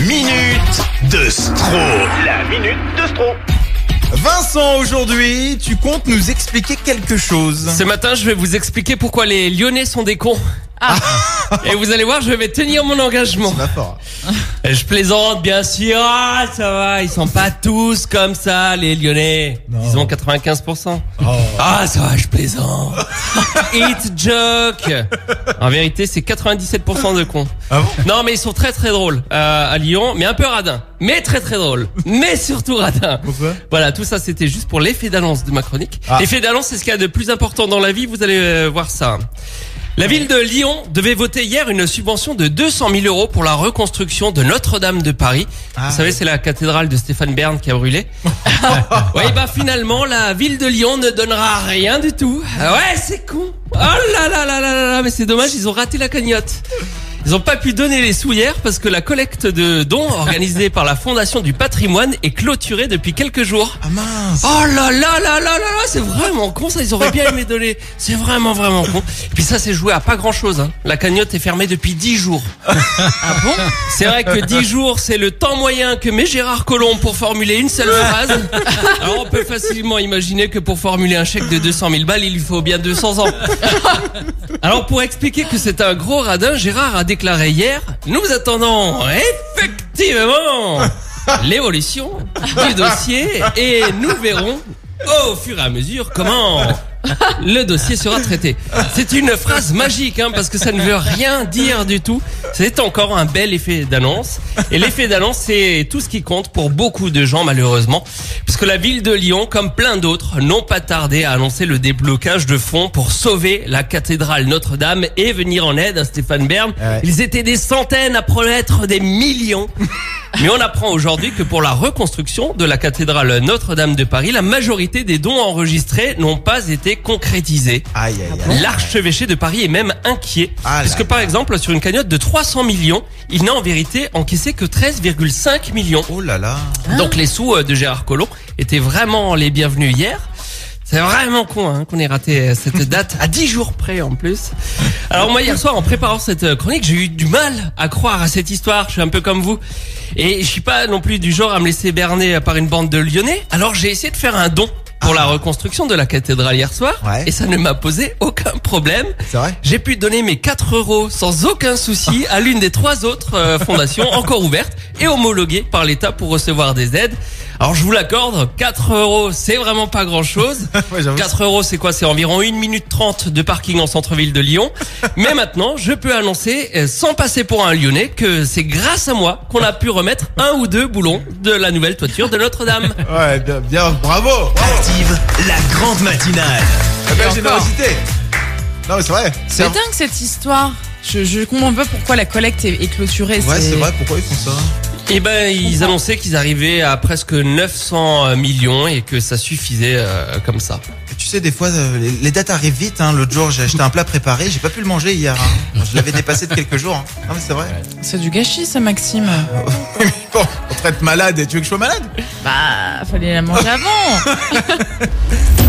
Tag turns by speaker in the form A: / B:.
A: minute de Stro. La minute de Stro.
B: Vincent, aujourd'hui, tu comptes nous expliquer quelque chose.
C: Ce matin, je vais vous expliquer pourquoi les Lyonnais sont des cons. Et vous allez voir, je vais tenir mon engagement.
B: C'est fort.
C: Et Je plaisante, bien sûr. Ah, ça va, ils sont pas tous comme ça, les Lyonnais. Ils ont 95%. Ah, ça va, je plaisante. It's joke. En vérité, c'est 97% de cons.
B: Ah bon?
C: Non, mais ils sont très très drôles euh, à Lyon, mais un peu radins. Mais très très drôles. Mais surtout radins.
B: Pourquoi?
C: Voilà, tout ça c'était juste pour l'effet d'annonce de ma chronique.
B: Ah.
C: L'effet d'annonce, c'est ce qu'il y a de plus important dans la vie, vous allez euh, voir ça. La ville de Lyon devait voter hier une subvention de 200 000 euros pour la reconstruction de Notre-Dame de Paris.
B: Ah.
C: Vous savez, c'est la cathédrale de Stéphane Bern qui a brûlé. oui, bah finalement, la ville de Lyon ne donnera rien du tout. Ah Ouais, c'est con. Oh là là là là là là, mais c'est dommage, ils ont raté la cagnotte. Ils ont pas pu donner les sous hier parce que la collecte de dons organisée par la Fondation du patrimoine est clôturée depuis quelques jours.
B: Ah mince.
C: Oh là là là là là là, c'est vraiment con ça, ils auraient bien aimé donner. C'est vraiment vraiment con. Et puis ça c'est joué à pas grand chose. La cagnotte est fermée depuis 10 jours. Ah bon? C'est vrai que 10 jours c'est le temps moyen que met Gérard Collomb pour formuler une seule phrase. Alors on peut facilement imaginer que pour formuler un chèque de 200 000 balles il lui faut bien 200 ans. Alors pour expliquer que c'est un gros radin, Gérard a déclaré hier, nous attendons effectivement l'évolution du dossier et nous verrons au fur et à mesure comment le dossier sera traité. C'est une phrase magique hein, parce que ça ne veut rien dire du tout. C'est encore un bel effet d'annonce. Et l'effet d'annonce, c'est tout ce qui compte pour beaucoup de gens malheureusement. Puisque la ville de Lyon, comme plein d'autres, n'ont pas tardé à annoncer le déblocage de fonds pour sauver la cathédrale Notre-Dame et venir en aide à Stéphane Bern.
B: Ouais.
C: Ils étaient des centaines à promettre des millions. Mais on apprend aujourd'hui que pour la reconstruction de la cathédrale Notre-Dame de Paris, la majorité des dons enregistrés n'ont pas été concrétisés.
B: Aïe aïe aïe.
C: L'archevêché de Paris est même inquiet.
B: Ah
C: puisque
B: là.
C: par exemple, sur une cagnotte de 300 millions, il n'a en vérité encaissé que 13,5 millions.
B: Oh là là.
C: Donc les sous euh, de Gérard Collomb étaient vraiment les bienvenus hier. C'est vraiment con hein, qu'on ait raté euh, cette date à 10 jours près en plus. Alors moi hier soir en préparant cette euh, chronique, j'ai eu du mal à croire à cette histoire. Je suis un peu comme vous et je suis pas non plus du genre à me laisser berner par une bande de Lyonnais. Alors j'ai essayé de faire un don pour la reconstruction de la cathédrale hier soir
B: Ouais.
C: et ça ne m'a posé aucun problème.
B: C'est vrai
C: J'ai pu donner mes 4 euros sans aucun souci à l'une des trois autres euh, fondations encore ouvertes et homologuées par l'État pour recevoir des aides. Alors je vous l'accorde, 4 euros c'est vraiment pas grand chose.
B: Ouais, j'avoue.
C: 4 euros c'est quoi? C'est environ 1 minute 30 de parking en centre-ville de Lyon. Mais maintenant je peux annoncer euh, sans passer pour un Lyonnais que c'est grâce à moi qu'on a pu remettre un ou deux boulons de la nouvelle toiture de Notre-Dame.
B: Ouais, bien, bien, bravo. bravo.
A: Active la grande matinale.
B: La belle générosité. Non mais c'est vrai.
D: C'est dingue cette histoire. Je, je comprends pas pourquoi la collecte est, est clôturée.
B: Ouais, c'est vrai. Pourquoi ils font ça?
C: Et ben ils annonçaient qu'ils arrivaient à presque 900 millions et que ça suffisait euh, comme ça.
B: Tu sais, des fois, euh, les, les dates arrivent vite. Hein. L'autre jour, j'ai acheté un plat préparé. J'ai pas pu le manger hier. hein. Je l'avais dépassé de quelques jours. hein. Non mais c'est vrai.
D: C'est du gâchis ça Maxime.
B: Bon, on traite malade. et Tu veux que je sois malade?
D: Bah fallait la manger avant.